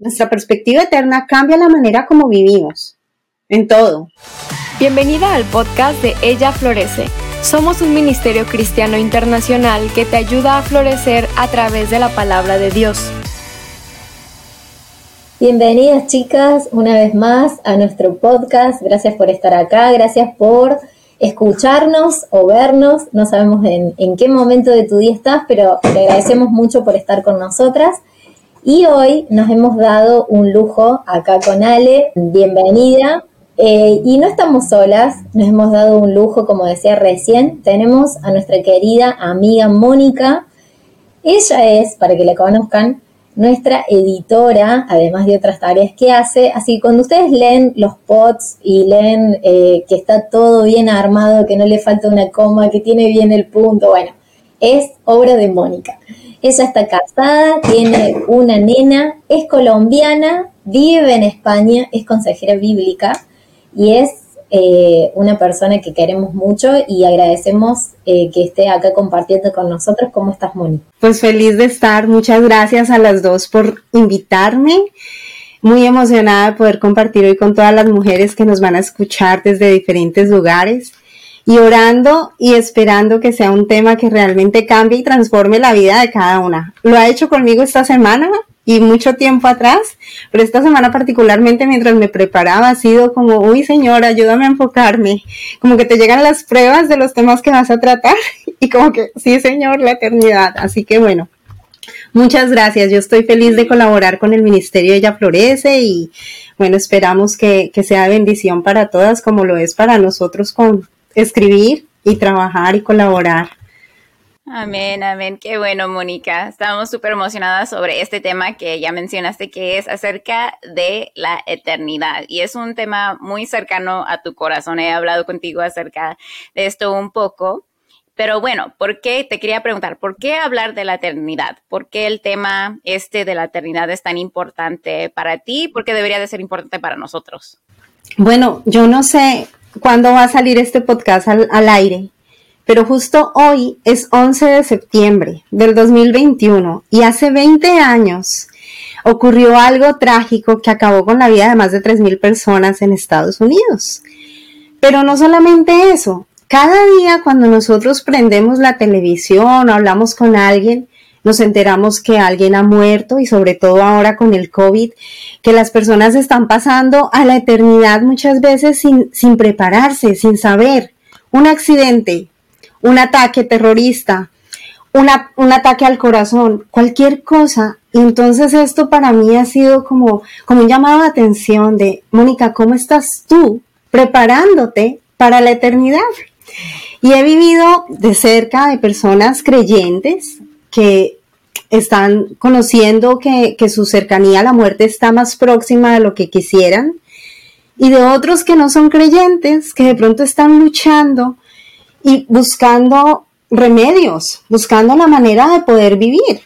Nuestra perspectiva eterna cambia la manera como vivimos, en todo. Bienvenida al podcast de Ella Florece. Somos un ministerio cristiano internacional que te ayuda a florecer a través de la palabra de Dios. Bienvenidas chicas una vez más a nuestro podcast. Gracias por estar acá, gracias por escucharnos o vernos. No sabemos en, en qué momento de tu día estás, pero te agradecemos mucho por estar con nosotras. Y hoy nos hemos dado un lujo acá con Ale. Bienvenida. Eh, y no estamos solas, nos hemos dado un lujo, como decía recién. Tenemos a nuestra querida amiga Mónica. Ella es, para que la conozcan, nuestra editora, además de otras tareas que hace. Así que cuando ustedes leen los pods y leen eh, que está todo bien armado, que no le falta una coma, que tiene bien el punto, bueno, es obra de Mónica. Ella está casada, tiene una nena, es colombiana, vive en España, es consejera bíblica y es eh, una persona que queremos mucho y agradecemos eh, que esté acá compartiendo con nosotros. ¿Cómo estás, Moni? Pues feliz de estar. Muchas gracias a las dos por invitarme. Muy emocionada de poder compartir hoy con todas las mujeres que nos van a escuchar desde diferentes lugares y orando y esperando que sea un tema que realmente cambie y transforme la vida de cada una. Lo ha hecho conmigo esta semana y mucho tiempo atrás, pero esta semana particularmente mientras me preparaba ha sido como, uy Señor, ayúdame a enfocarme, como que te llegan las pruebas de los temas que vas a tratar y como que, sí Señor, la eternidad. Así que bueno, Muchas gracias. Yo estoy feliz de colaborar con el Ministerio Ella Florece y bueno, esperamos que, que sea bendición para todas como lo es para nosotros con, escribir y trabajar y colaborar. Amén, amén. Qué bueno, Mónica. Estamos súper emocionadas sobre este tema que ya mencionaste, que es acerca de la eternidad. Y es un tema muy cercano a tu corazón. He hablado contigo acerca de esto un poco. Pero bueno, ¿por qué? Te quería preguntar, ¿por qué hablar de la eternidad? ¿Por qué el tema este de la eternidad es tan importante para ti? ¿Por qué debería de ser importante para nosotros? Bueno, yo no sé cuándo va a salir este podcast al, aire, pero justo hoy es 11 de septiembre del 2021 y hace 20 años ocurrió algo trágico que acabó con la vida de más de 3.000 personas en Estados Unidos. Pero no solamente eso, cada día cuando nosotros prendemos la televisión o hablamos con alguien, nos enteramos que alguien ha muerto y sobre todo ahora con el COVID, que las personas están pasando a la eternidad muchas veces sin, sin prepararse, sin saber. Un accidente, un ataque terrorista, una, un ataque al corazón, cualquier cosa. Y entonces esto para mí ha sido como, como un llamado de atención de, Mónica, ¿cómo estás tú preparándote para la eternidad? Y he vivido de cerca de personas creyentes que están conociendo que, su cercanía a la muerte está más próxima de lo que quisieran, y de otros que no son creyentes, que de pronto están luchando y buscando remedios, buscando la manera de poder vivir.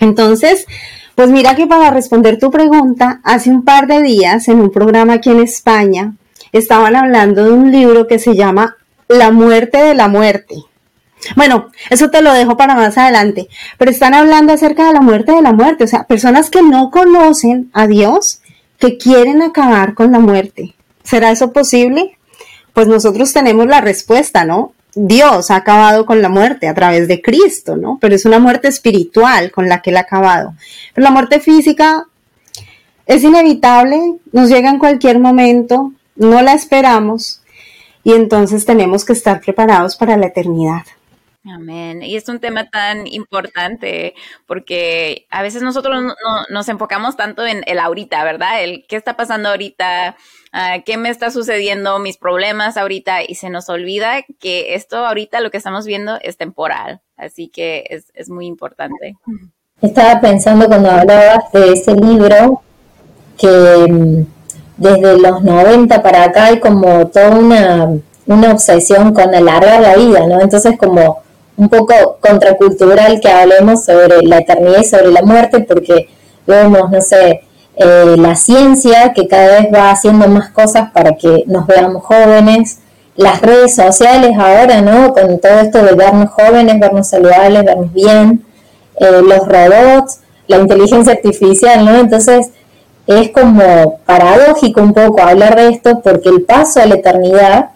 Entonces, pues mira que para responder tu pregunta, hace un par de días en un programa aquí en España, estaban hablando de un libro que se llama La muerte de la muerte. Bueno, eso te lo dejo para más adelante, pero están hablando acerca de la muerte de la muerte, o sea, personas que no conocen a Dios, que quieren acabar con la muerte. ¿Será eso posible? Pues nosotros tenemos la respuesta, ¿no? Dios ha acabado con la muerte a través de Cristo, ¿no? Pero es una muerte espiritual con la que él ha acabado. Pero la muerte física es inevitable, nos llega en cualquier momento, no la esperamos y entonces tenemos que estar preparados para la eternidad. Amén. Y es un tema tan importante porque a veces nosotros no, nos enfocamos tanto en el ahorita, ¿verdad? El qué está pasando ahorita, ah, qué me está sucediendo, mis problemas ahorita, y se nos olvida que esto ahorita lo que estamos viendo es temporal. Así que es, es muy importante. Estaba pensando cuando hablabas de ese libro que mm, desde los 90 para acá hay como toda una, una obsesión con alargar la vida, ¿no? Entonces como un poco contracultural que hablemos sobre la eternidad y sobre la muerte, porque vemos, no sé, eh, la ciencia que cada vez va haciendo más cosas para que nos veamos jóvenes, las redes sociales ahora, ¿no? Con todo esto de vernos jóvenes, vernos saludables, vernos bien, eh, los robots, la inteligencia artificial, ¿no? Entonces, es como paradójico un poco hablar de esto porque el paso a la eternidad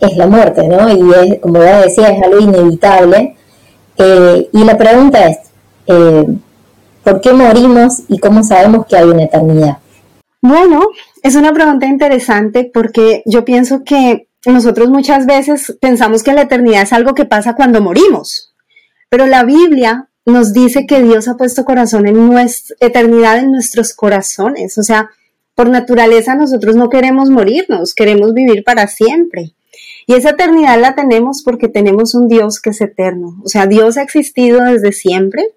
es la muerte, ¿no? Y es, como ya decía, es algo inevitable. Eh, y la pregunta es, eh, ¿por qué morimos y cómo sabemos que hay una eternidad? Bueno, es una pregunta interesante porque yo pienso que nosotros muchas veces pensamos que la eternidad es algo que pasa cuando morimos, pero la Biblia nos dice que Dios ha puesto corazón en nuestra eternidad en nuestros corazones, o sea, por naturaleza nosotros no queremos morirnos, queremos vivir para siempre. Y esa eternidad la tenemos porque tenemos un Dios que es eterno. O sea, Dios ha existido desde siempre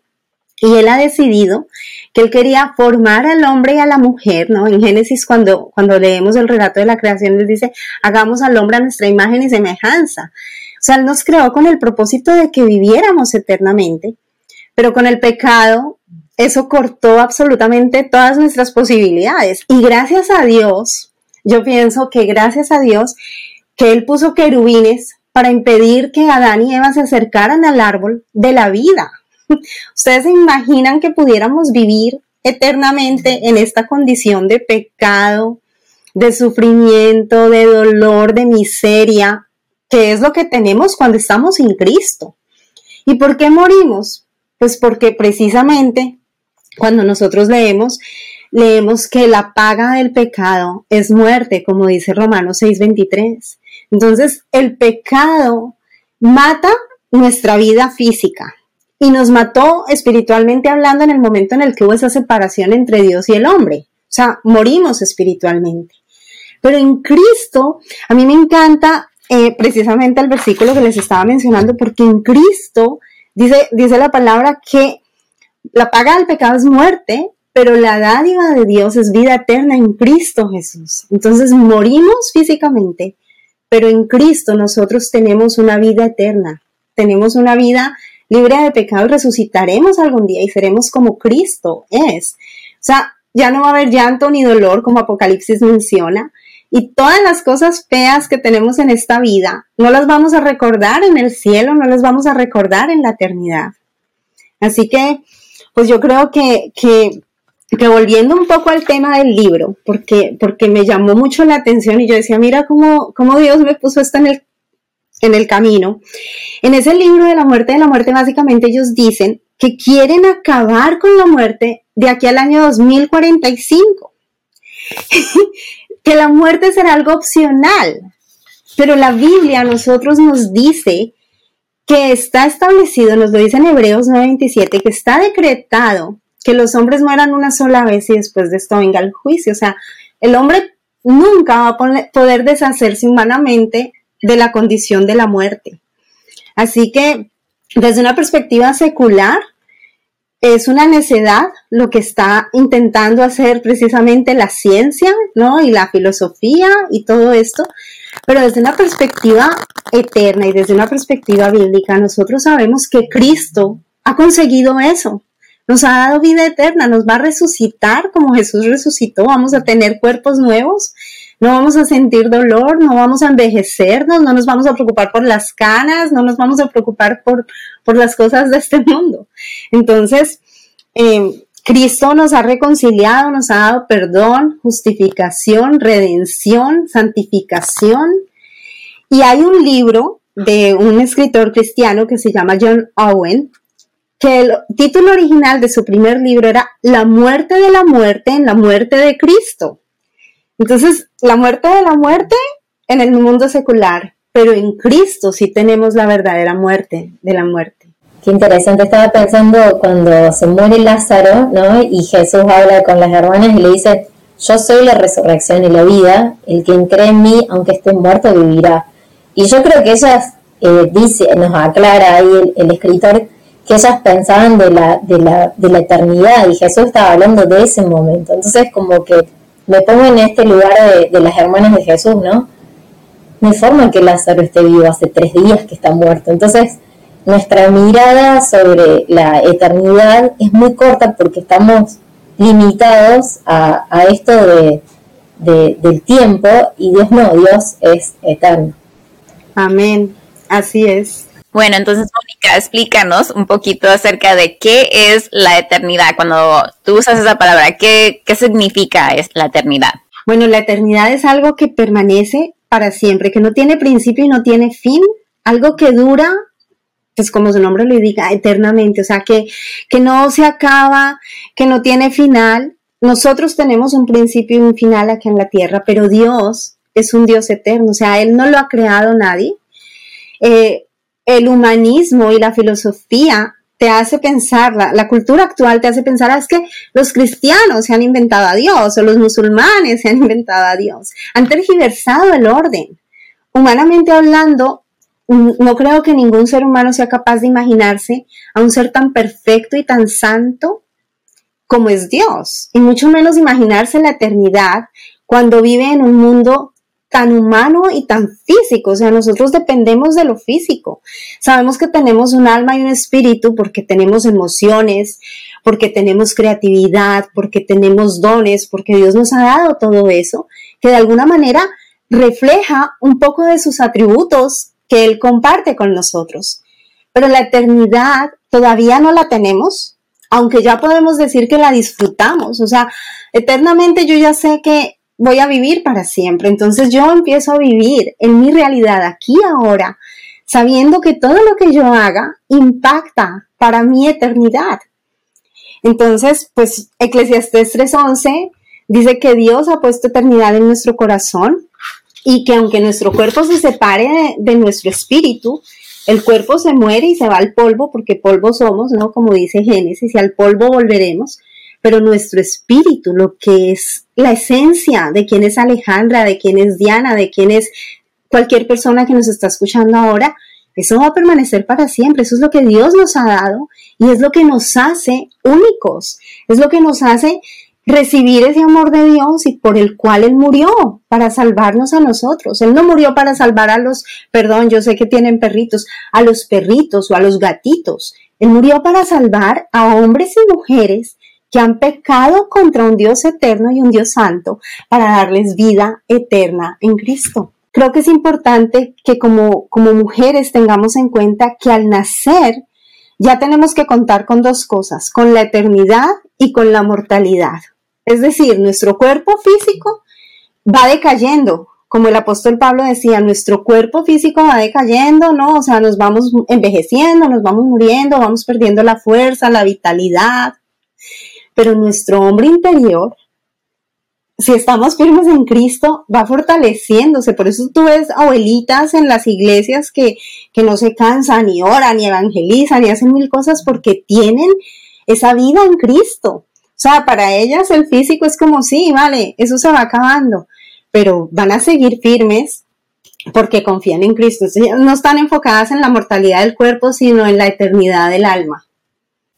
y Él ha decidido que Él quería formar al hombre y a la mujer, ¿no? En Génesis, cuando, cuando leemos el relato de la creación, Él dice, hagamos al hombre a nuestra imagen y semejanza. O sea, Él nos creó con el propósito de que viviéramos eternamente, pero con el pecado, eso cortó absolutamente todas nuestras posibilidades. Y gracias a Dios, yo pienso que gracias a Dios, que Él puso querubines para impedir que Adán y Eva se acercaran al árbol de la vida. ¿Ustedes se imaginan que pudiéramos vivir eternamente en esta condición de pecado, de sufrimiento, de dolor, de miseria, que es lo que tenemos cuando estamos sin Cristo? ¿Y por qué morimos? Pues porque precisamente cuando nosotros leemos, leemos que la paga del pecado es muerte, como dice Romanos 6:23. Entonces, el pecado mata nuestra vida física y nos mató espiritualmente hablando en el momento en el que hubo esa separación entre Dios y el hombre. O sea, morimos espiritualmente. Pero en Cristo, a mí me encanta eh, precisamente el versículo que les estaba mencionando, porque en Cristo dice, dice la palabra que la paga del pecado es muerte, pero la dádiva de Dios es vida eterna en Cristo Jesús. Entonces morimos físicamente, pero en Cristo nosotros tenemos una vida eterna, tenemos una vida libre de pecado y resucitaremos algún día y seremos como Cristo es. O sea, ya no va a haber llanto ni dolor como Apocalipsis menciona. Y todas las cosas feas que tenemos en esta vida, no las vamos a recordar en el cielo, no las vamos a recordar en la eternidad. Así que, pues yo creo que, que que volviendo un poco al tema del libro, porque, porque me llamó mucho la atención y yo decía, mira cómo, cómo Dios me puso esto en el, en el camino. En ese libro de la muerte de la muerte, básicamente ellos dicen que quieren acabar con la muerte de aquí al año 2045. que la muerte será algo opcional. Pero la Biblia a nosotros nos dice que está establecido, nos lo dice en Hebreos 9:27, que está decretado que los hombres mueran una sola vez y después de esto venga el juicio. O sea, el hombre nunca va a poder deshacerse humanamente de la condición de la muerte. Así que desde una perspectiva secular, es una necedad lo que está intentando hacer precisamente la ciencia, ¿no? Y la filosofía y todo esto. Pero desde una perspectiva eterna y desde una perspectiva bíblica, nosotros sabemos que Cristo ha conseguido eso nos ha dado vida eterna, nos va a resucitar como Jesús resucitó, vamos a tener cuerpos nuevos, no vamos a sentir dolor, no vamos a envejecernos, no nos vamos a preocupar por las canas, no nos vamos a preocupar por, por las cosas de este mundo. Entonces, eh, Cristo nos ha reconciliado, nos ha dado perdón, justificación, redención, santificación. Y hay un libro de un escritor cristiano que se llama John Owen, que el título original de su primer libro era La muerte de la muerte en la muerte de Cristo. Entonces, la muerte de la muerte en el mundo secular, pero en Cristo sí tenemos la verdadera muerte de la muerte. Qué interesante, estaba pensando cuando se muere Lázaro, ¿no? Y Jesús habla con las hermanas y le dice, yo soy la resurrección y la vida, el que cree en mí, aunque esté muerto, vivirá. Y yo creo que ellas, eh, dice, nos aclara ahí el escritor, que ellas pensaban de la, de la, de la eternidad y Jesús estaba hablando de ese momento. Entonces como que me pongo en este lugar de, las hermanas de Jesús, ¿no? Me forma que Lázaro esté vivo hace tres días que está muerto. Entonces nuestra mirada sobre la eternidad es muy corta porque estamos limitados a, a esto de, del tiempo y Dios no, Dios es eterno. Amén, así es. Bueno, entonces, explícanos un poquito acerca de qué es la eternidad. Cuando tú usas esa palabra, ¿qué, qué significa es la eternidad? Bueno, la eternidad es algo que permanece para siempre, que no tiene principio y no tiene fin, algo que dura pues como su nombre lo indica, eternamente, o sea, que, que no se acaba, que no tiene final. Nosotros tenemos un principio y un final aquí en la tierra, pero Dios es un Dios eterno, o sea, Él no lo ha creado nadie. Eh, el humanismo y la filosofía te hace pensar, la, cultura actual te hace pensar, ah, es que los cristianos se han inventado a Dios o los musulmanes se han inventado a Dios, han tergiversado el orden. Humanamente hablando, no creo que ningún ser humano sea capaz de imaginarse a un ser tan perfecto y tan santo como es Dios, y mucho menos imaginarse la eternidad cuando vive en un mundo tan humano y tan físico, o sea, nosotros dependemos de lo físico. Sabemos que tenemos un alma y un espíritu porque tenemos emociones, porque tenemos creatividad, porque tenemos dones, porque Dios nos ha dado todo eso, que de alguna manera refleja un poco de sus atributos que Él comparte con nosotros. Pero la eternidad todavía no la tenemos, aunque ya podemos decir que la disfrutamos. O sea, eternamente yo ya sé que voy a vivir para siempre. Entonces yo empiezo a vivir en mi realidad aquí ahora, sabiendo que todo lo que yo haga impacta para mi eternidad. Entonces, pues Eclesiastés 3:11 dice que Dios ha puesto eternidad en nuestro corazón y que aunque nuestro cuerpo se separe de, nuestro espíritu, el cuerpo se muere y se va al polvo porque polvo somos, ¿no? Como dice Génesis, y al polvo volveremos, pero nuestro espíritu, lo que es la esencia de quién es Alejandra, de quién es Diana, de quién es cualquier persona que nos está escuchando ahora, eso va a permanecer para siempre. Eso es lo que Dios nos ha dado y es lo que nos hace únicos. Es lo que nos hace recibir ese amor de Dios y por el cual Él murió para salvarnos a nosotros. Él no murió para salvar a los, perdón, yo sé que tienen perritos, a los perritos o a los gatitos. Él murió para salvar a hombres y mujeres que han pecado contra un Dios eterno y un Dios santo para darles vida eterna en Cristo. Creo que es importante que como, como mujeres tengamos en cuenta que al nacer ya tenemos que contar con dos cosas, con la eternidad y con la mortalidad. Es decir, nuestro cuerpo físico va decayendo, como el apóstol Pablo decía, nuestro cuerpo físico va decayendo, ¿no? O sea, nos vamos envejeciendo, nos vamos muriendo, vamos perdiendo la fuerza, la vitalidad. Pero nuestro hombre interior, si estamos firmes en Cristo, va fortaleciéndose. Por eso tú ves abuelitas en las iglesias que, que no se cansan, ni oran, ni evangelizan, ni hacen mil cosas porque tienen esa vida en Cristo. O sea, para ellas el físico es como, sí, vale, eso se va acabando, pero van a seguir firmes porque confían en Cristo. No están enfocadas en la mortalidad del cuerpo, sino en la eternidad del alma.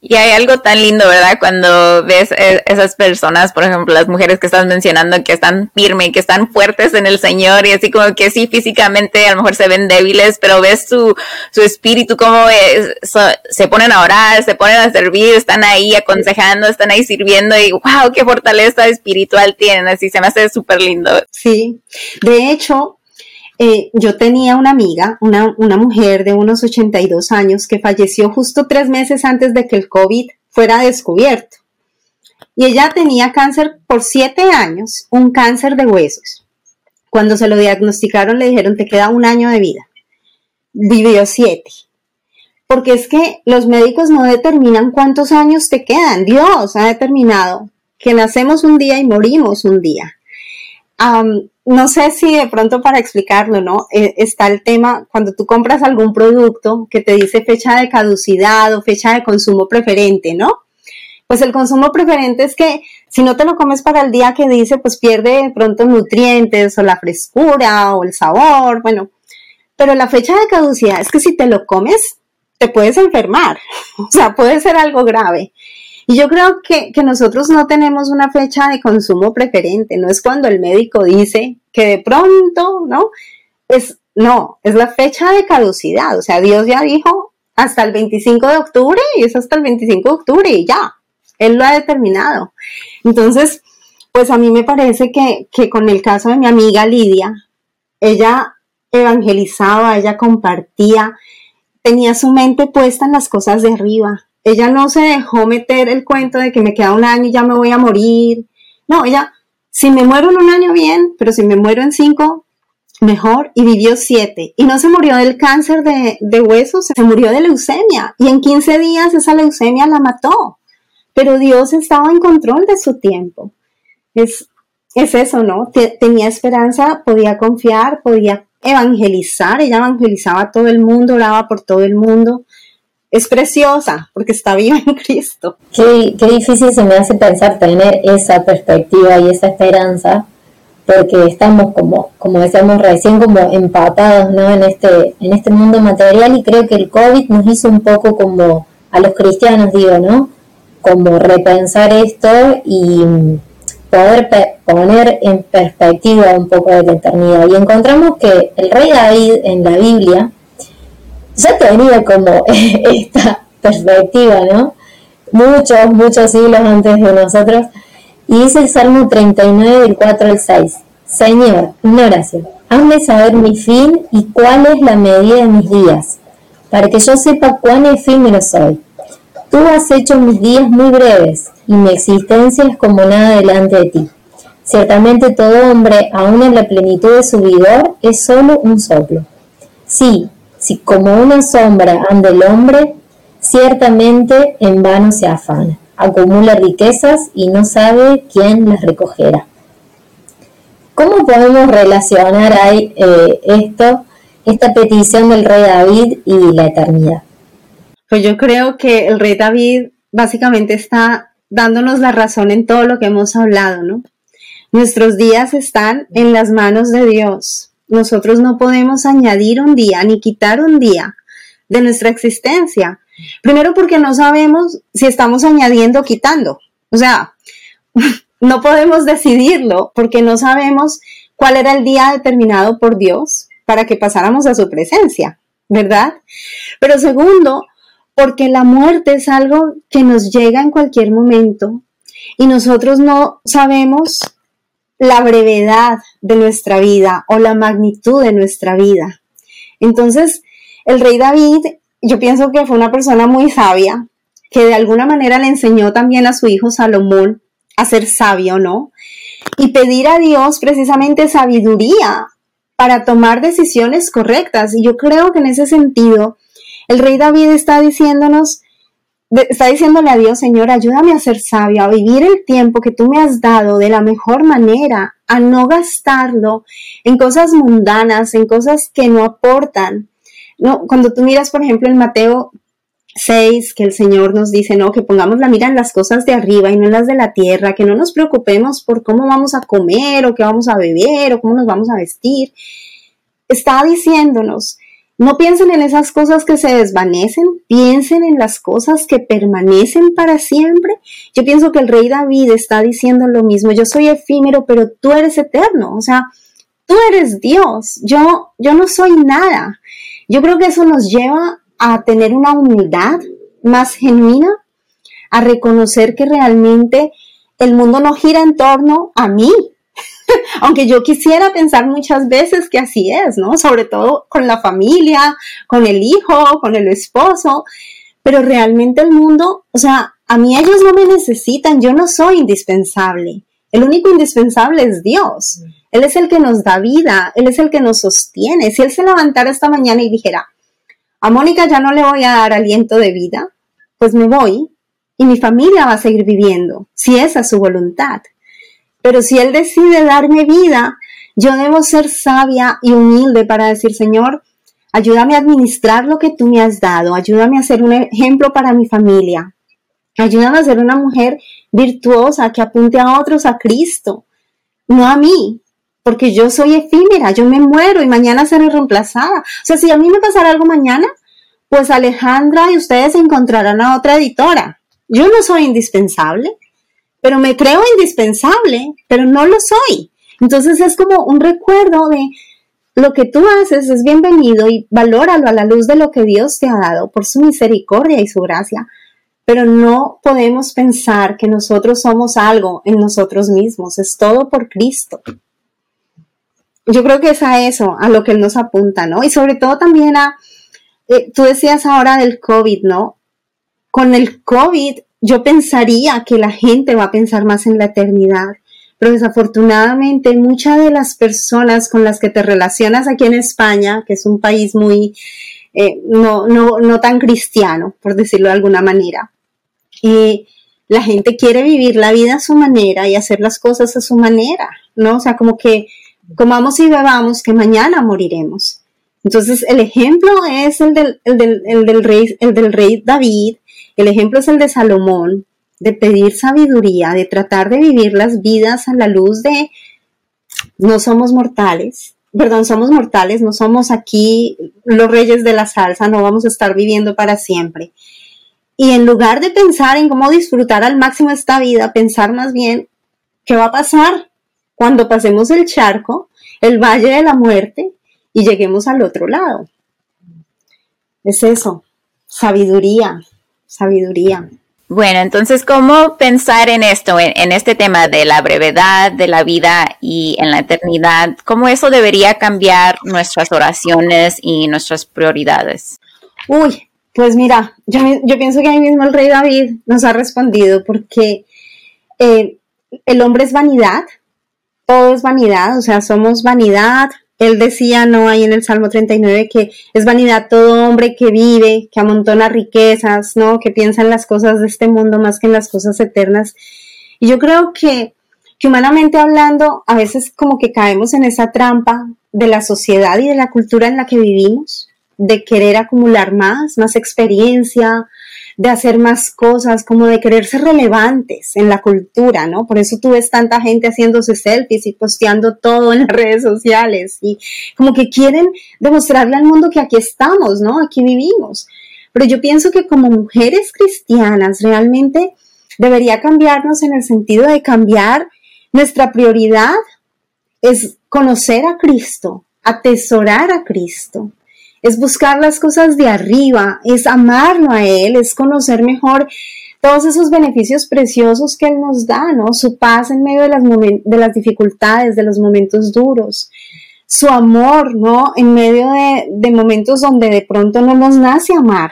Y hay algo tan lindo, ¿verdad? Cuando ves e, esas personas, por ejemplo, las mujeres que estás mencionando, que están firmes, que están fuertes en el Señor y así como que sí, físicamente a lo mejor se ven débiles, pero ves su, su espíritu, como se ponen a orar, se ponen a servir, están ahí aconsejando, están ahí sirviendo y wow, qué fortaleza espiritual tienen, así se me hace súper lindo. Sí, de hecho, eh, yo tenía una amiga, una, una, mujer de unos 82 años que falleció justo tres meses antes de que el COVID fuera descubierto. Y ella tenía cáncer por siete años, un cáncer de huesos. Cuando se lo diagnosticaron le dijeron te queda un año de vida. Vivió siete. Porque es que los médicos no determinan cuántos años te quedan. Dios ha determinado que nacemos un día y morimos un día no sé si de pronto para explicarlo, ¿no? Eh, está el tema cuando tú compras algún producto que te dice fecha de caducidad o fecha de consumo preferente, ¿no? Pues el consumo preferente es que si no te lo comes para el día que dice, pues pierde de pronto nutrientes o la frescura o el sabor, bueno. Pero la fecha de caducidad es que si te lo comes, te puedes enfermar, o sea, puede ser algo grave. Y yo creo que, nosotros no tenemos una fecha de consumo preferente, no es cuando el médico dice que de pronto, ¿no? Es, no, es la fecha de caducidad, o sea, Dios ya dijo hasta el 25 de octubre y es hasta el 25 de octubre y ya, Él lo ha determinado. Entonces, pues a mí me parece que, que con el caso de mi amiga Lidia, ella evangelizaba, ella compartía, tenía su mente puesta en las cosas de arriba. Ella no se dejó meter el cuento de que me queda un año y ya me voy a morir. No, ella, si me muero en un año bien, pero si me muero en cinco, mejor. Y vivió siete. Y no se murió del cáncer de, huesos, se murió de leucemia. Y en 15 días esa leucemia la mató. Pero Dios estaba en control de su tiempo. Es, es eso, ¿no? tenía esperanza, podía confiar, podía evangelizar, ella evangelizaba a todo el mundo, oraba por todo el mundo. Es preciosa porque está viva en Cristo. Qué, qué difícil se me hace pensar tener esa perspectiva y esa esperanza, porque estamos como, como decíamos recién, como empatados ¿no? en, este, en este mundo material y creo que el COVID nos hizo un poco como a los cristianos, digo, ¿no? Como repensar esto y poder poner en perspectiva un poco de la eternidad. Y encontramos que el rey David en la Biblia ya tenía como esta perspectiva, ¿no? Muchos, muchos siglos antes de nosotros. Y dice el Salmo 39 del 4 al 6. Señor, una oración, hazme saber mi fin y cuál es la medida de mis días, para que yo sepa cuán efímero soy. Tú has hecho mis días muy breves y mi existencia es como nada delante de ti. Ciertamente todo hombre, aun en la plenitud de su vigor, es solo un soplo. Sí, si como una sombra anda el hombre, ciertamente en vano se afana, acumula riquezas y no sabe quién las recogerá. ¿Cómo podemos relacionar eh, esto, esta petición del rey David y la eternidad? Pues yo creo que el rey David básicamente está dándonos la razón en todo lo que hemos hablado, ¿no? Nuestros días están en las manos de Dios. Nosotros no podemos añadir un día ni quitar un día de nuestra existencia. Primero porque no sabemos si estamos añadiendo o quitando. O sea, no podemos decidirlo porque no sabemos cuál era el día determinado por Dios para que pasáramos a su presencia, ¿verdad? Pero segundo, porque la muerte es algo que nos llega en cualquier momento y nosotros no sabemos la brevedad de nuestra vida o la magnitud de nuestra vida. Entonces, el rey David, yo pienso que fue una persona muy sabia, que de alguna manera le enseñó también a su hijo Salomón a ser sabio, ¿no? Y pedir a Dios precisamente sabiduría para tomar decisiones correctas. Y yo creo que en ese sentido, el rey David está diciéndonos, está diciéndole a Dios, Señor, ayúdame a ser sabio, a vivir el tiempo que tú me has dado de la mejor manera, a no gastarlo en cosas mundanas, en cosas que no aportan. No, cuando tú miras, por ejemplo, en Mateo 6, que el Señor nos dice, no, que pongamos la mira en las cosas de arriba y no en las de la tierra, que no nos preocupemos por cómo vamos a comer o qué vamos a beber o cómo nos vamos a vestir. Está diciéndonos no piensen en esas cosas que se desvanecen, piensen en las cosas que permanecen para siempre. Yo pienso que el rey David está diciendo lo mismo, yo soy efímero, pero tú eres eterno, o sea, tú eres Dios, yo, yo no soy nada. Yo creo que eso nos lleva a tener una humildad más genuina, a reconocer que realmente el mundo no gira en torno a mí, aunque yo quisiera pensar muchas veces que así es, ¿no? Sobre todo con la familia, con el hijo, con el esposo, pero realmente el mundo, o sea, a mí ellos no me necesitan, yo no soy indispensable. El único indispensable es Dios. Él es el que nos da vida, Él es el que nos sostiene. Si Él se levantara esta mañana y dijera, a Mónica ya no le voy a dar aliento de vida, pues me voy y mi familia va a seguir viviendo, si esa es su voluntad. Pero si Él decide darme vida, yo debo ser sabia y humilde para decir, Señor, ayúdame a administrar lo que tú me has dado, ayúdame a ser un ejemplo para mi familia, ayúdame a ser una mujer virtuosa que apunte a otros a Cristo, no a mí, porque yo soy efímera, yo me muero y mañana seré reemplazada. O sea, si a mí me pasara algo mañana, pues Alejandra y ustedes encontrarán a otra editora. Yo no soy indispensable pero me creo indispensable, pero no lo soy. Entonces es como un recuerdo de lo que tú haces es bienvenido y valóralo a la luz de lo que Dios te ha dado por su misericordia y su gracia. Pero no podemos pensar que nosotros somos algo en nosotros mismos, es todo por Cristo. Yo creo que es a eso, a lo que Él nos apunta, ¿no? Y sobre todo también a eh, tú decías ahora del COVID, ¿no? Con el COVID yo pensaría que la gente va a pensar más en la eternidad, pero desafortunadamente muchas de las personas con las que te relacionas aquí en España, que es un país muy, eh, no, no, no tan cristiano, por decirlo de alguna manera, y la gente quiere vivir la vida a su manera y hacer las cosas a su manera, ¿no? O sea, como que comamos y bebamos que mañana moriremos. Entonces, el ejemplo es el del, el del, el del, rey, el del rey David, el ejemplo es el de Salomón, de pedir sabiduría, de tratar de vivir las vidas a la luz de no somos mortales, perdón, somos mortales, no somos aquí los reyes de la salsa, no vamos a estar viviendo para siempre. Y en lugar de pensar en cómo disfrutar al máximo esta vida, pensar más bien qué va a pasar cuando pasemos el charco, el valle de la muerte y lleguemos al otro lado. Es eso, sabiduría, sabiduría. Bueno, entonces, ¿cómo pensar en esto, en, este tema de la brevedad de la vida y en la eternidad? ¿Cómo eso debería cambiar nuestras oraciones y nuestras prioridades? Uy, pues mira, yo, pienso que ahí mismo el rey David nos ha respondido porque eh, el hombre es vanidad, todo es vanidad, o sea, somos vanidad, él decía, no, ahí en el Salmo 39, que es vanidad todo hombre que vive, que amontona riquezas, ¿no? Que piensa en las cosas de este mundo más que en las cosas eternas. Y yo creo que, que humanamente hablando, a veces como que caemos en esa trampa de la sociedad y de la cultura en la que vivimos, de querer acumular más, más experiencia, de hacer más cosas, como de querer ser relevantes en la cultura, ¿no? Por eso tú ves tanta gente haciéndose selfies y posteando todo en las redes sociales y como que quieren demostrarle al mundo que aquí estamos, ¿no? Aquí vivimos. Pero yo pienso que como mujeres cristianas realmente debería cambiarnos en el sentido de cambiar nuestra prioridad es conocer a Cristo, atesorar a Cristo, es buscar las cosas de arriba, es amarlo a Él, es conocer mejor todos esos beneficios preciosos que Él nos da, ¿no? Su paz en medio de las, de las dificultades, de los momentos duros, su amor, ¿no? En medio de, de momentos donde de pronto no nos nace amar.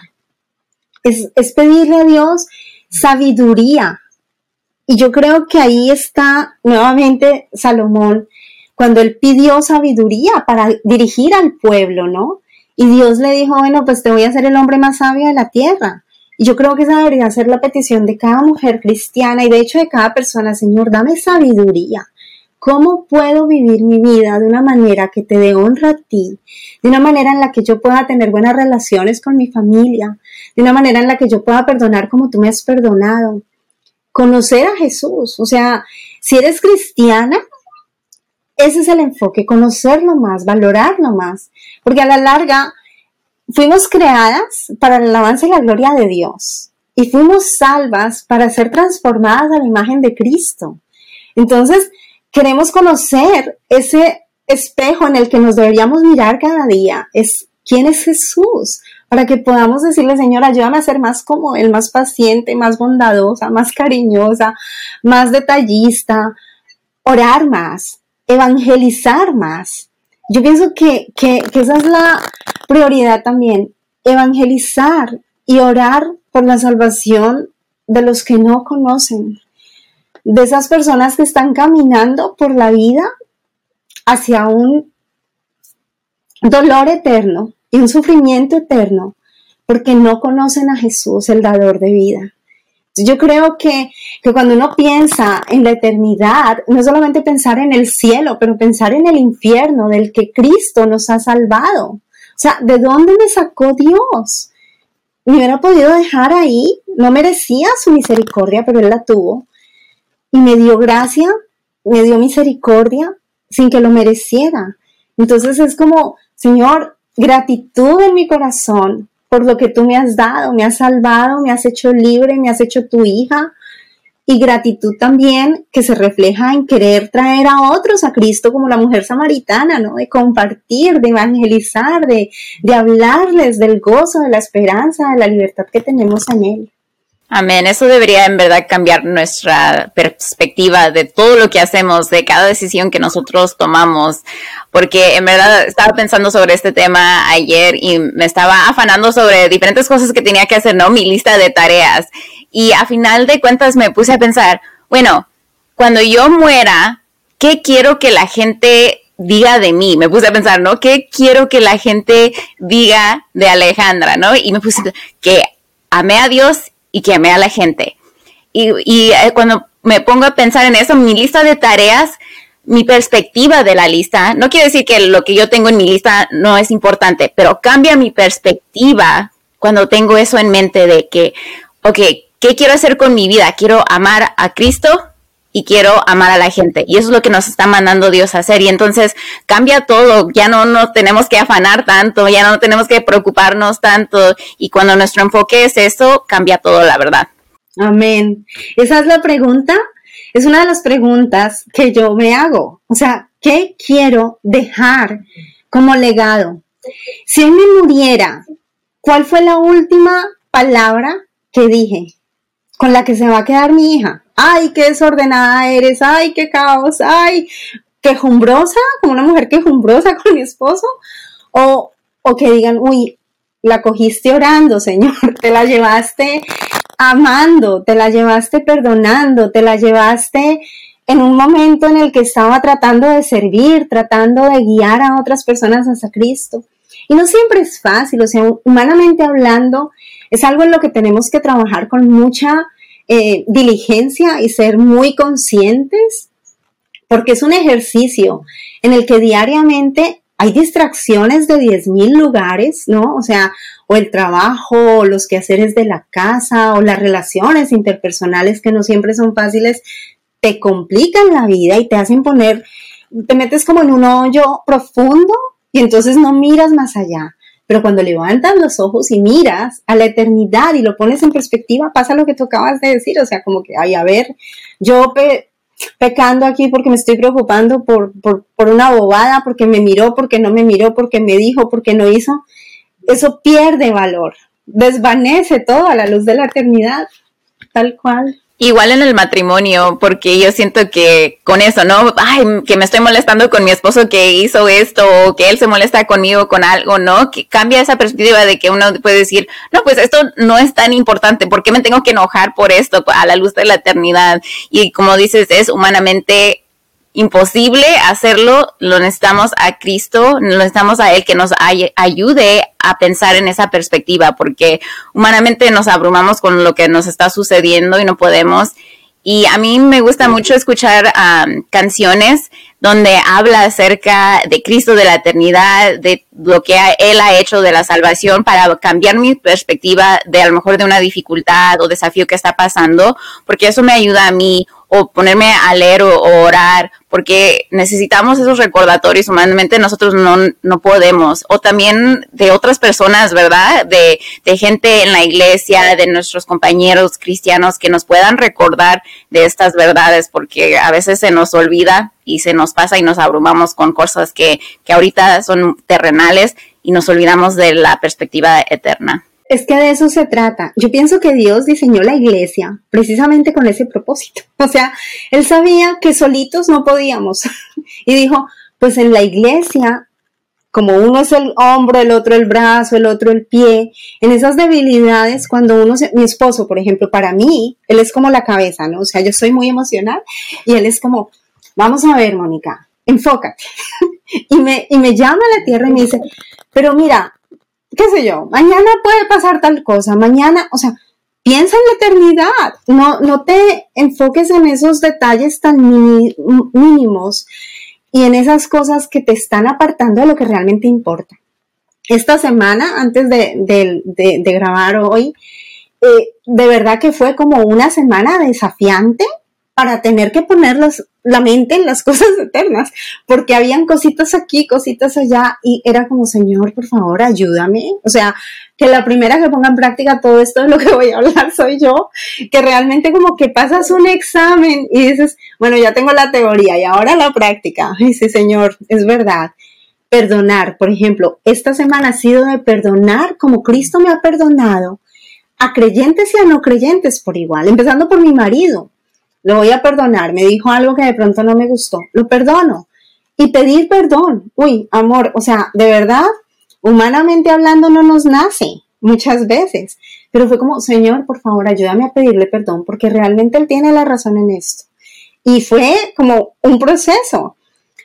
Es, es pedirle a Dios sabiduría. Y yo creo que ahí está nuevamente Salomón, cuando él pidió sabiduría para dirigir al pueblo, ¿no? Y Dios le dijo, bueno, pues te voy a hacer el hombre más sabio de la tierra. Y yo creo que esa debería ser la petición de cada mujer cristiana y de hecho de cada persona, Señor, dame sabiduría. ¿Cómo puedo vivir mi vida de una manera que te dé honra a ti? De una manera en la que yo pueda tener buenas relaciones con mi familia. De una manera en la que yo pueda perdonar como tú me has perdonado. Conocer a Jesús. O sea, si eres cristiana, ese es el enfoque, conocerlo más, valorarlo más, porque a la larga fuimos creadas para el avance y la gloria de Dios y fuimos salvas para ser transformadas a la imagen de Cristo. Entonces, queremos conocer ese espejo en el que nos deberíamos mirar cada día, es quién es Jesús, para que podamos decirle, Señor, ayúdame a ser más como Él, más paciente, más bondadosa, más cariñosa, más detallista, orar más, evangelizar más. Yo pienso que, esa es la prioridad también, evangelizar y orar por la salvación de los que no conocen, de esas personas que están caminando por la vida hacia un dolor eterno y un sufrimiento eterno, porque no conocen a Jesús, el dador de vida. Yo creo que, cuando uno piensa en la eternidad, no solamente pensar en el cielo, pero pensar en el infierno del que Cristo nos ha salvado. O sea, ¿de dónde me sacó Dios? Me hubiera podido dejar ahí, no merecía su misericordia, pero Él la tuvo. Y me dio gracia, me dio misericordia sin que lo mereciera. Entonces es como, Señor, gratitud en mi corazón por lo que tú me has dado, me has salvado, me has hecho libre, me has hecho tu hija. Y gratitud también que se refleja en querer traer a otros a Cristo como la mujer samaritana, ¿no? De compartir, de evangelizar, de, de hablarles del gozo, de la esperanza, de la libertad que tenemos en Él. Amén. Eso debería en verdad cambiar nuestra perspectiva de todo lo que hacemos, de cada decisión que nosotros tomamos, porque en verdad estaba pensando sobre este tema ayer y me estaba afanando sobre diferentes cosas que tenía que hacer, ¿no? Mi lista de tareas. Y a final de cuentas me puse a pensar, bueno, cuando yo muera, ¿qué quiero que la gente diga de mí? Me puse a pensar, ¿no? ¿Qué quiero que la gente diga de Alejandra, ¿no? Y me puse que amé a Dios y que amé a la gente. Y, eh, cuando me pongo a pensar en eso, mi lista de tareas, mi perspectiva de la lista, no quiere decir que lo que yo tengo en mi lista no es importante, pero cambia mi perspectiva cuando tengo eso en mente de que, ok, ¿qué quiero hacer con mi vida? Quiero amar a Cristo y quiero amar a la gente. Y eso es lo que nos está mandando Dios a hacer. Y entonces cambia todo. Ya no nos tenemos que afanar tanto, ya no tenemos que preocuparnos tanto. Y cuando nuestro enfoque es eso, cambia todo, la verdad. Amén. Esa es la pregunta. Es una de las preguntas que yo me hago. O sea, ¿qué quiero dejar como legado? Si él me muriera, ¿cuál fue la última palabra que dije con la que se va a quedar mi hija? ay, qué desordenada eres, ay, qué caos, ay, quejumbrosa, como una mujer quejumbrosa con mi esposo, o, o que digan, uy, la cogiste orando, Señor, te la llevaste amando, te la llevaste perdonando, te la llevaste en un momento en el que estaba tratando de servir, tratando de guiar a otras personas hacia Cristo. Y no siempre es fácil, o sea, humanamente hablando, es algo en lo que tenemos que trabajar con mucha eh, diligencia y ser muy conscientes, porque es un ejercicio en el que diariamente hay distracciones de 10.000 lugares, ¿no? O sea, o el trabajo, o los quehaceres de la casa, o las relaciones interpersonales que no siempre son fáciles, te complican la vida y te hacen poner, te metes como en un hoyo profundo y entonces no miras más allá. Pero cuando levantas los ojos y miras a la eternidad y lo pones en perspectiva, pasa lo que tú acabas de decir, o sea, como que, ay, a ver, yo pecando aquí porque me estoy preocupando por, por, por una bobada, porque me miró, porque no me miró, porque me dijo, porque no hizo, eso pierde valor, desvanece todo a la luz de la eternidad, tal cual. Igual en el matrimonio, porque yo siento que con eso, ¿no? Ay, que me estoy molestando con mi esposo que hizo esto, o que él se molesta conmigo con algo, ¿no? Que cambia esa perspectiva de que uno puede decir, no, pues esto no es tan importante, ¿por qué me tengo que enojar por esto a la luz de la eternidad? Y como dices, es humanamente imposible hacerlo, lo necesitamos a Cristo, lo necesitamos a Él que nos ayude a pensar en esa perspectiva, porque humanamente nos abrumamos con lo que nos está sucediendo y no podemos. Y a mí me gusta mucho escuchar canciones donde habla acerca de Cristo, de la eternidad, de lo que Él ha hecho de la salvación para cambiar mi perspectiva de a lo mejor de una dificultad o desafío que está pasando, porque eso me ayuda a mí o ponerme a leer o, orar, porque necesitamos esos recordatorios, humanamente nosotros no, no podemos, o también de otras personas, ¿verdad? De, de gente en la iglesia, de nuestros compañeros cristianos que nos puedan recordar de estas verdades, porque a veces se nos olvida y se nos pasa y nos abrumamos con cosas que, que ahorita son terrenales y nos olvidamos de la perspectiva eterna. Es que de eso se trata. Yo pienso que Dios diseñó la iglesia precisamente con ese propósito. O sea, Él sabía que solitos no podíamos. y dijo, pues en la iglesia, como uno es el hombro, el otro el brazo, el otro el pie, en esas debilidades, cuando uno, se, mi esposo, por ejemplo, para mí, él es como la cabeza, ¿no? O sea, yo soy muy emocional y él es como, vamos a ver, Mónica, enfócate. y, me, y me llama a la tierra y me dice, pero mira, qué sé yo, mañana puede pasar tal cosa, mañana, o sea, piensa en la eternidad, no, no te enfoques en esos detalles tan mínimos y en esas cosas que te están apartando de lo que realmente importa. Esta semana, antes de, grabar hoy, eh, de verdad que fue como una semana desafiante para tener que poner la mente en las cosas eternas, porque habían cositas aquí, cositas allá, y era como, Señor, por favor, ayúdame. O sea, que la primera que ponga en práctica todo esto de lo que voy a hablar soy yo, que realmente como que pasas un examen y dices, bueno, ya tengo la teoría y ahora la práctica. Y dice, Señor, es verdad. Perdonar, por ejemplo, esta semana ha sido de perdonar como Cristo me ha perdonado a creyentes y a no creyentes por igual, empezando por mi marido. Lo voy a perdonar, me dijo algo que de pronto no me gustó, lo perdono. Y pedir perdón, uy, amor, o sea, de verdad, humanamente hablando no nos nace muchas veces, pero fue como, Señor, por favor, ayúdame a pedirle perdón porque realmente Él tiene la razón en esto. Y fue como un proceso.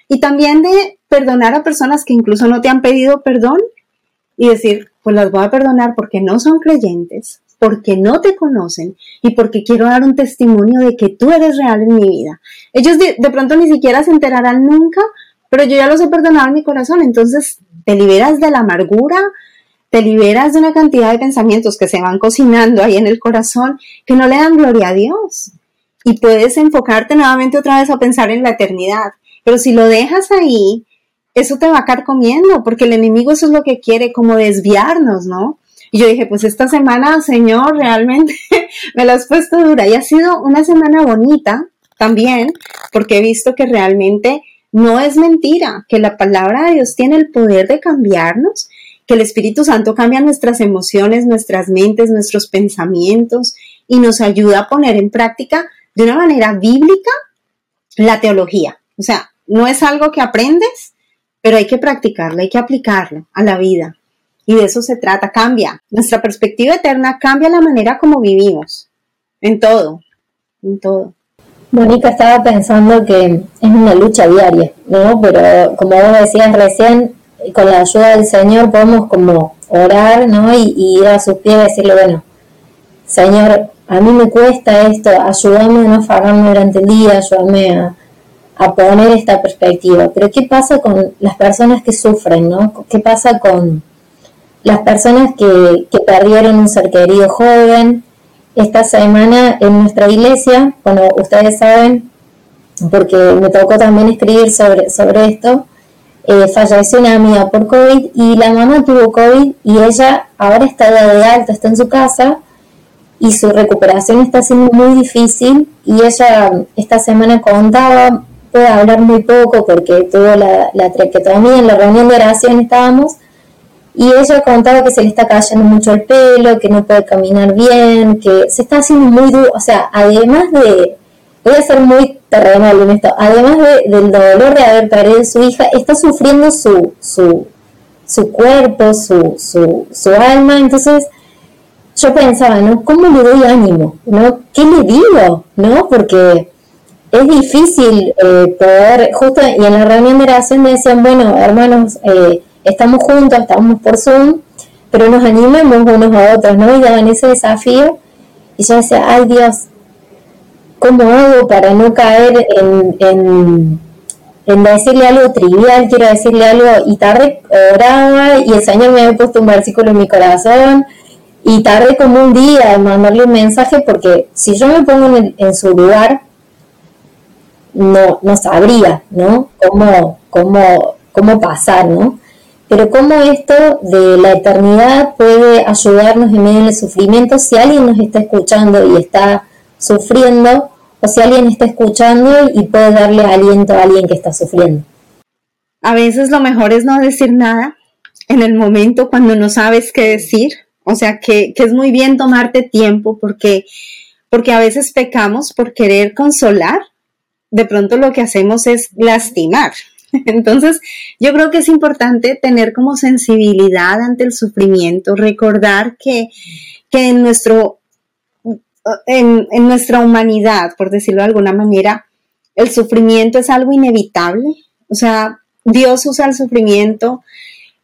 Y también de perdonar a personas que incluso no te han pedido perdón y decir, pues las voy a perdonar porque no son creyentes, porque no te conocen y porque quiero dar un testimonio de que tú eres real en mi vida. Ellos de, pronto ni siquiera se enterarán nunca, pero yo ya los he perdonado en mi corazón, entonces te liberas de la amargura, te liberas de una cantidad de pensamientos que se van cocinando ahí en el corazón que no le dan gloria a Dios. Y puedes enfocarte nuevamente otra vez a pensar en la eternidad. Pero si lo dejas ahí, eso te va a comiendo, porque el enemigo eso es lo que quiere, como desviarnos, ¿no? Y yo dije, pues esta semana, Señor, realmente me la has puesto dura. Y ha sido una semana bonita también, porque he visto que realmente no es mentira, que la palabra de Dios tiene el poder de cambiarnos, que el Espíritu Santo cambia nuestras emociones, nuestras mentes, nuestros pensamientos y nos ayuda a poner en práctica de una manera bíblica la teología. O sea, no es algo que aprendes, pero hay que practicarlo, hay que aplicarlo a la vida. Y de eso se trata, cambia. Nuestra perspectiva eterna cambia la manera como vivimos, en todo, en todo. Mónica estaba pensando que es una lucha diaria, ¿no? Pero como vos decías recién, con la ayuda del Señor podemos como orar, ¿no? Y, ir a sus pies y decirle, bueno, Señor, a mí me cuesta esto, ayúdame a no afagarme durante el día, ayúdame a poner esta perspectiva. Pero ¿qué pasa con las personas que sufren, no? ¿Qué pasa con las personas que, que perdieron un ser querido joven? Esta semana en nuestra iglesia, bueno, ustedes saben, porque me tocó también escribir sobre, sobre esto, eh, falleció una amiga por COVID y la mamá tuvo COVID y ella ahora está de alta, está en su casa y su recuperación está siendo muy difícil y ella esta semana contaba puede hablar muy poco porque tuvo la, la en la reunión de oración estábamos, y ella contaba que se le está cayendo mucho el pelo, que no puede caminar bien, que se está haciendo muy duro, o sea, además de, voy a ser muy terrenal en esto, además del dolor de haber perdido a su hija, está sufriendo su, su, su cuerpo, su, su, su alma, entonces yo pensaba, ¿no? ¿Cómo le doy ánimo? ¿No? ¿Qué le digo? ¿No? Porque es difícil eh, poder, justo y en la reunión de oración me decían, bueno, hermanos, eh, estamos juntos, estamos por Zoom, pero nos animemos unos a otros, ¿no? Y daban ese desafío. Y yo decía, ay Dios, ¿cómo hago para no caer en, en, en decirle algo trivial? Quiero decirle algo, y tarde oraba, y el Señor me había puesto un versículo en mi corazón, y tardé como un día en mandarle un mensaje, porque si yo me pongo en, en su lugar, no, no sabría, ¿no? Cómo, cómo, cómo pasar, ¿no? Pero cómo esto de la eternidad puede ayudarnos en medio del sufrimiento si alguien nos está escuchando y está sufriendo, o si alguien está escuchando y puede darle aliento a alguien que está sufriendo. A veces lo mejor es no decir nada en el momento cuando no sabes qué decir. O sea, que, que es muy bien tomarte tiempo porque, porque a veces pecamos por querer consolar de pronto lo que hacemos es lastimar. Entonces, yo creo que es importante tener como sensibilidad ante el sufrimiento, recordar que, en, nuestro, en, en nuestra humanidad, por decirlo de alguna manera, el sufrimiento es algo inevitable. O sea, Dios usa el sufrimiento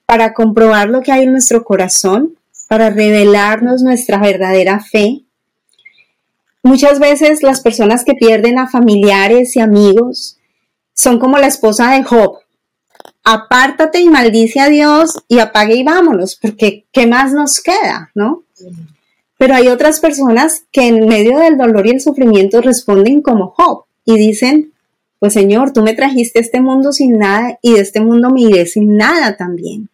para comprobar lo que hay en nuestro corazón, para revelarnos nuestra verdadera fe, Muchas veces las personas que pierden a familiares y amigos son como la esposa de Job. Apártate y maldice a Dios y apague y vámonos, porque ¿qué más nos queda? ¿No? Pero hay otras personas que en medio del dolor y el sufrimiento responden como Job y dicen, pues Señor, tú me trajiste este mundo sin nada y de este mundo me iré sin nada también.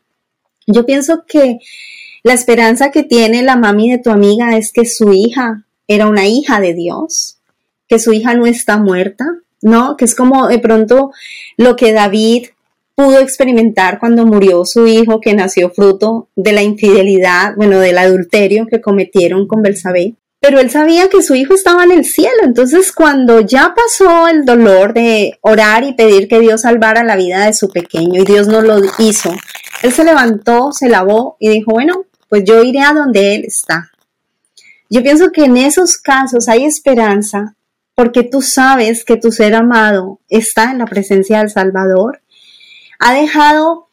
Yo pienso que la esperanza que tiene la mami de tu amiga es que su hija era una hija de Dios, que su hija no está muerta, ¿no? Que es como de pronto lo que David pudo experimentar cuando murió su hijo que nació fruto de la infidelidad, bueno, del adulterio que cometieron con Belsabé. Pero él sabía que su hijo estaba en el cielo, entonces cuando ya pasó el dolor de orar y pedir que Dios salvara la vida de su pequeño y Dios no lo hizo, él se levantó, se lavó y dijo, bueno, pues yo iré a donde él está. Yo pienso que en esos casos hay esperanza porque tú sabes que tu ser amado está en la presencia del Salvador ha dejado,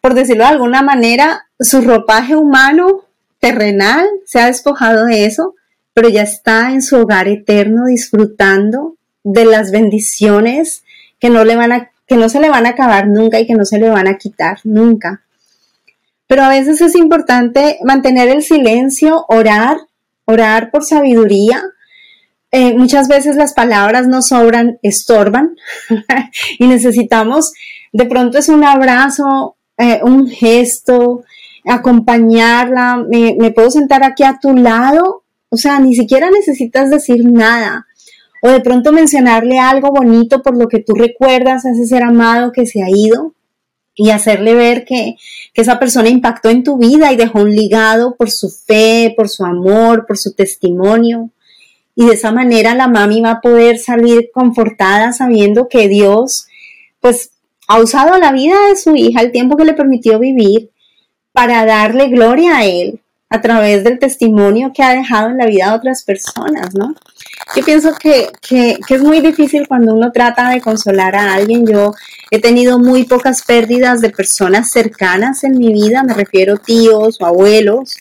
por decirlo de alguna manera, su ropaje humano, terrenal, se ha despojado de eso, pero ya está en su hogar eterno disfrutando de las bendiciones que no, le van a, que no se le van a acabar nunca y que no se le van a quitar nunca. Pero a veces es importante mantener el silencio, orar, orar por sabiduría. Eh, muchas veces las palabras no sobran, estorban y necesitamos de pronto es un abrazo, eh, un gesto, acompañarla, me, me puedo sentar aquí a tu lado, o sea, ni siquiera necesitas decir nada. O de pronto mencionarle algo bonito por lo que tú recuerdas a ese ser amado que se ha ido y hacerle ver que, que, esa persona impactó en tu vida y dejó un ligado por su fe, por su amor, por su testimonio. Y de esa manera la mami va a poder salir confortada sabiendo que Dios, pues ha usado la vida de su hija, el tiempo que le permitió vivir, para darle gloria a él a través del testimonio que ha dejado en la vida de otras personas, ¿no? Yo pienso que, que, es muy difícil cuando uno trata de consolar a alguien. Yo he tenido muy pocas pérdidas de personas cercanas en mi vida, me refiero tíos o abuelos,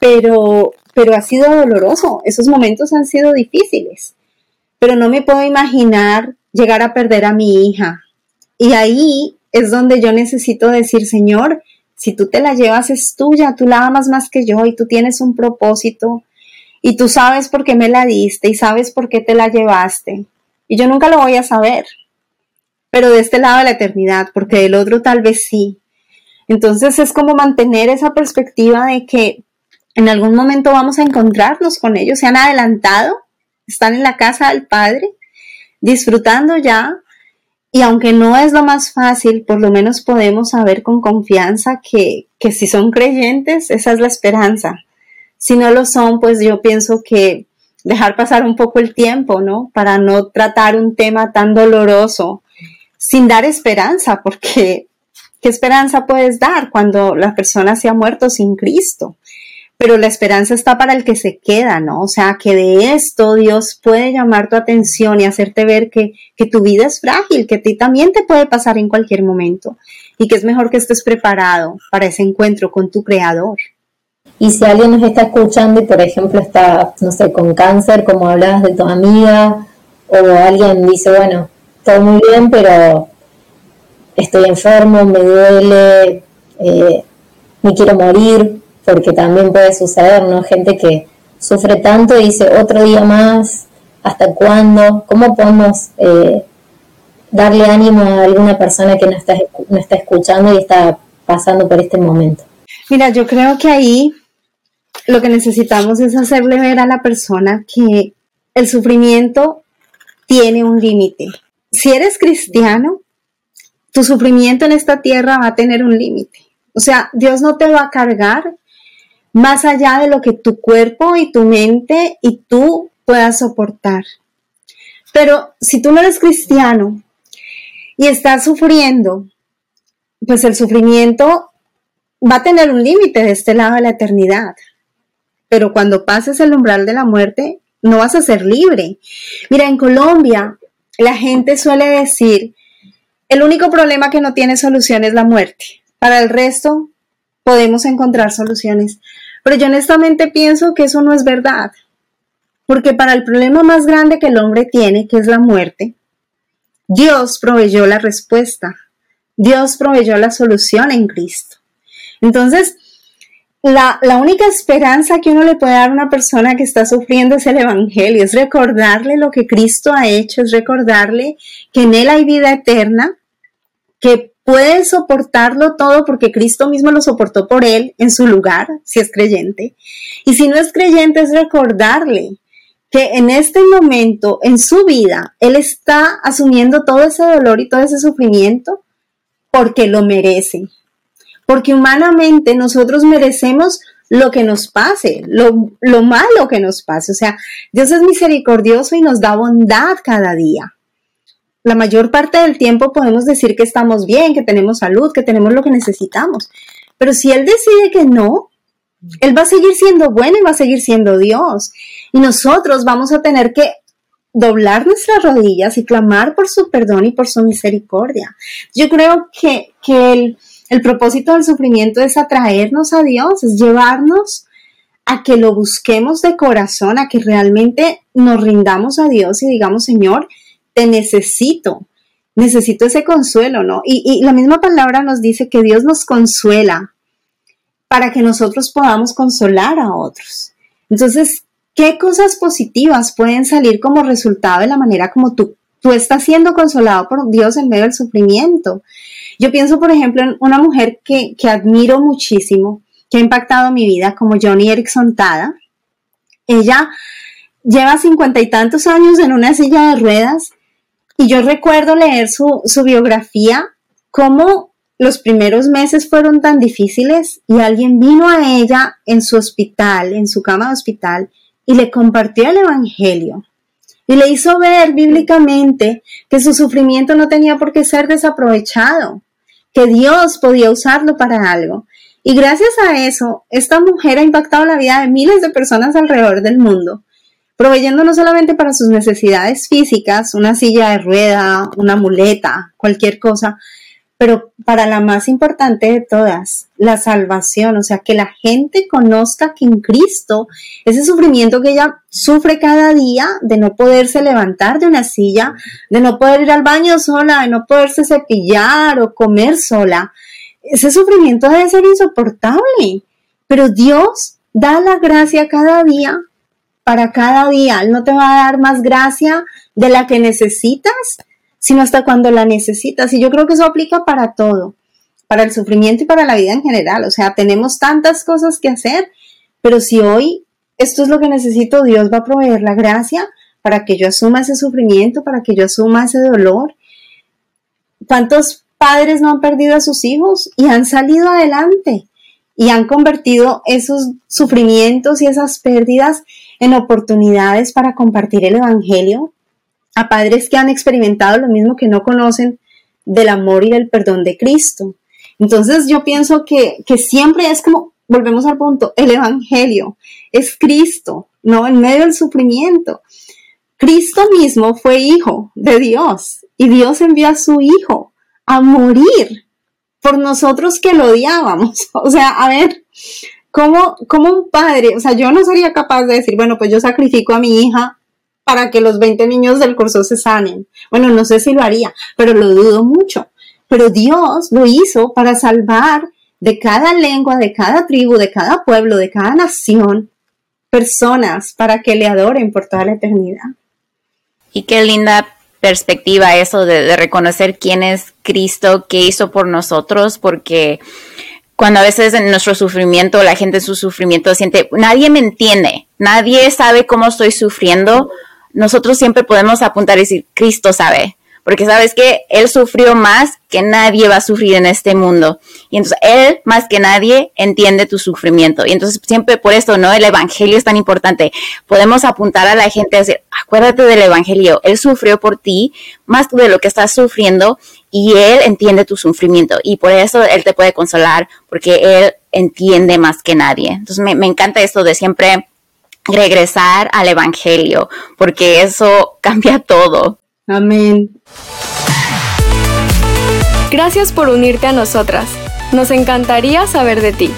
pero, pero ha sido doloroso. Esos momentos han sido difíciles. Pero no me puedo imaginar llegar a perder a mi hija, y ahí es donde yo necesito decir, Señor, si tú te la llevas es tuya, tú la amas más que yo y tú tienes un propósito y tú sabes por qué me la diste y sabes por qué te la llevaste. Y yo nunca lo voy a saber, pero de este lado de la eternidad, porque del otro tal vez sí. Entonces es como mantener esa perspectiva de que en algún momento vamos a encontrarnos con ellos, se han adelantado, están en la casa del Padre, disfrutando ya y aunque no es lo más fácil, por lo menos podemos saber con confianza que, que si son creyentes, esa es la esperanza. Si no lo son, pues yo pienso que dejar pasar un poco el tiempo, ¿no? Para no tratar un tema tan doloroso sin dar esperanza, porque ¿qué esperanza puedes dar cuando la persona se ha muerto sin Cristo? Pero la esperanza está para el que se queda, ¿no? O sea, que de esto Dios puede llamar tu atención y hacerte ver que, tu vida es frágil, que a ti también te puede pasar en cualquier momento y que es mejor que estés preparado para ese encuentro con tu Creador. Y si alguien nos está escuchando y, por ejemplo, está, no sé, con cáncer, como hablabas de tu amiga, o alguien dice, bueno, todo muy bien, pero estoy enfermo, me duele, eh, me quiero morir, porque también puede suceder, ¿no? Gente que sufre tanto y dice otro día más, ¿hasta cuándo? ¿Cómo podemos eh, darle ánimo a alguna persona que no está, no está escuchando y está pasando por este momento? Mira, yo creo que ahí lo que necesitamos es hacerle ver a la persona que el sufrimiento tiene un límite. Si eres cristiano, tu sufrimiento en esta tierra va a tener un límite. O sea, Dios no te va a cargar más allá de lo que tu cuerpo y tu mente y tú puedas soportar. Pero si tú no eres cristiano y estás sufriendo, pues el sufrimiento va a tener un límite de este lado de la eternidad. Pero cuando pases el umbral de la muerte, no vas a ser libre. Mira, en Colombia la gente suele decir, el único problema que no tiene solución es la muerte. Para el resto, podemos encontrar soluciones. Pero yo honestamente pienso que eso no es verdad. Porque para el problema más grande que el hombre tiene, que es la muerte, Dios proveyó la respuesta. Dios proveyó la solución en Cristo. Entonces, la, la, única esperanza que uno le puede dar a una persona que está sufriendo es el Evangelio, es recordarle lo que Cristo ha hecho, es recordarle que en Él hay vida eterna, que puede soportarlo todo porque Cristo mismo lo soportó por él en su lugar, si es creyente. Y si no es creyente, es recordarle que en este momento, en su vida, él está asumiendo todo ese dolor y todo ese sufrimiento porque lo merece. Porque humanamente nosotros merecemos lo que nos pase, lo, lo malo que nos pase. O sea, Dios es misericordioso y nos da bondad cada día. La mayor parte del tiempo podemos decir que estamos bien, que tenemos salud, que tenemos lo que necesitamos. Pero si Él decide que no, Él va a seguir siendo bueno y va a seguir siendo Dios. Y nosotros vamos a tener que doblar nuestras rodillas y clamar por su perdón y por su misericordia. Yo creo que, que el, el propósito del sufrimiento es atraernos a Dios, es llevarnos a que lo busquemos de corazón, a que realmente nos rindamos a Dios y digamos, Señor, te necesito, necesito ese consuelo, ¿no? Y, la misma palabra nos dice que Dios nos consuela para que nosotros podamos consolar a otros. Entonces, ¿qué cosas positivas pueden salir como resultado de la manera como tú, tú estás siendo consolado por Dios en medio del sufrimiento? Yo pienso, por ejemplo, en una mujer que, admiro muchísimo, que ha impactado mi vida, como Johnny Erickson Tada. Ella lleva cincuenta y tantos años en una silla de ruedas y yo recuerdo leer su, biografía, cómo los primeros meses fueron tan difíciles y alguien vino a ella en su hospital, en su cama de hospital, y le compartió el Evangelio y le hizo ver bíblicamente que su sufrimiento no tenía por qué ser desaprovechado, que Dios podía usarlo para algo. Y gracias a eso, esta mujer ha impactado la vida de miles de personas alrededor del mundo, proveyendo no solamente para sus necesidades físicas, una silla de rueda, una muleta, cualquier cosa, pero para la más importante de todas, la salvación, o sea, que la gente conozca que en Cristo, ese sufrimiento que ella sufre cada día de no poderse levantar de una silla, de no poder ir al baño sola, de no poderse cepillar o comer sola, ese sufrimiento debe ser insoportable, pero Dios da la gracia cada día para cada día, Él no te va a dar más gracia de la que necesitas, sino hasta cuando la necesitas. Y yo creo que eso aplica para todo, para el sufrimiento y para la vida en general. O sea, tenemos tantas cosas que hacer, pero si hoy esto es lo que necesito, Dios va a proveer la gracia para que yo asuma ese sufrimiento, para que yo asuma ese dolor. ¿Cuántos padres no han perdido a sus hijos y han salido adelante y han convertido esos sufrimientos y esas pérdidas en oportunidades para compartir el Evangelio, a padres que han experimentado lo mismo que no conocen del amor y del perdón de Cristo. Entonces yo pienso que, que siempre es como, volvemos al punto, el Evangelio es Cristo, ¿no? En medio del sufrimiento. Cristo mismo fue hijo de Dios y Dios envió a su hijo a morir por nosotros que lo odiábamos. O sea, a ver, ¿cómo, ¿cómo un padre, o sea, yo no sería capaz de decir, bueno, pues yo sacrifico a mi hija para que los 20 niños del curso se sanen. Bueno, no sé si lo haría, pero lo dudo mucho. Pero Dios lo hizo para salvar de cada lengua, de cada tribu, de cada pueblo, de cada nación, personas para que le adoren por toda la eternidad. Y qué linda perspectiva eso de, de reconocer quién es Cristo, qué hizo por nosotros, porque cuando a veces en nuestro sufrimiento, la gente en su sufrimiento siente, nadie me entiende, nadie sabe cómo estoy sufriendo, nosotros siempre podemos apuntar y decir, Cristo sabe, porque sabes que Él sufrió más que nadie va a sufrir en este mundo. Y entonces Él, más que nadie, entiende tu sufrimiento. Y entonces siempre por eso, ¿no? El Evangelio es tan importante. Podemos apuntar a la gente a decir, acuérdate del Evangelio. Él sufrió por ti más de lo que estás sufriendo y Él entiende tu sufrimiento. Y por eso Él te puede consolar, porque Él entiende más que nadie. Entonces me, me encanta esto de siempre regresar al Evangelio, porque eso cambia todo. Amén. Gracias por unirte a nosotras. Nos encantaría saber de ti.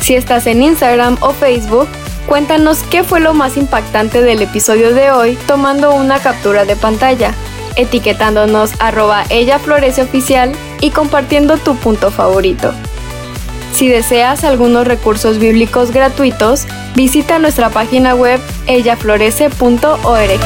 Si estás en Instagram o Facebook, cuéntanos qué fue lo más impactante del episodio de hoy tomando una captura de pantalla, etiquetándonos arroba ella florece oficial y compartiendo tu punto favorito. Si deseas algunos recursos bíblicos gratuitos, visita nuestra página web ellaflorece.org.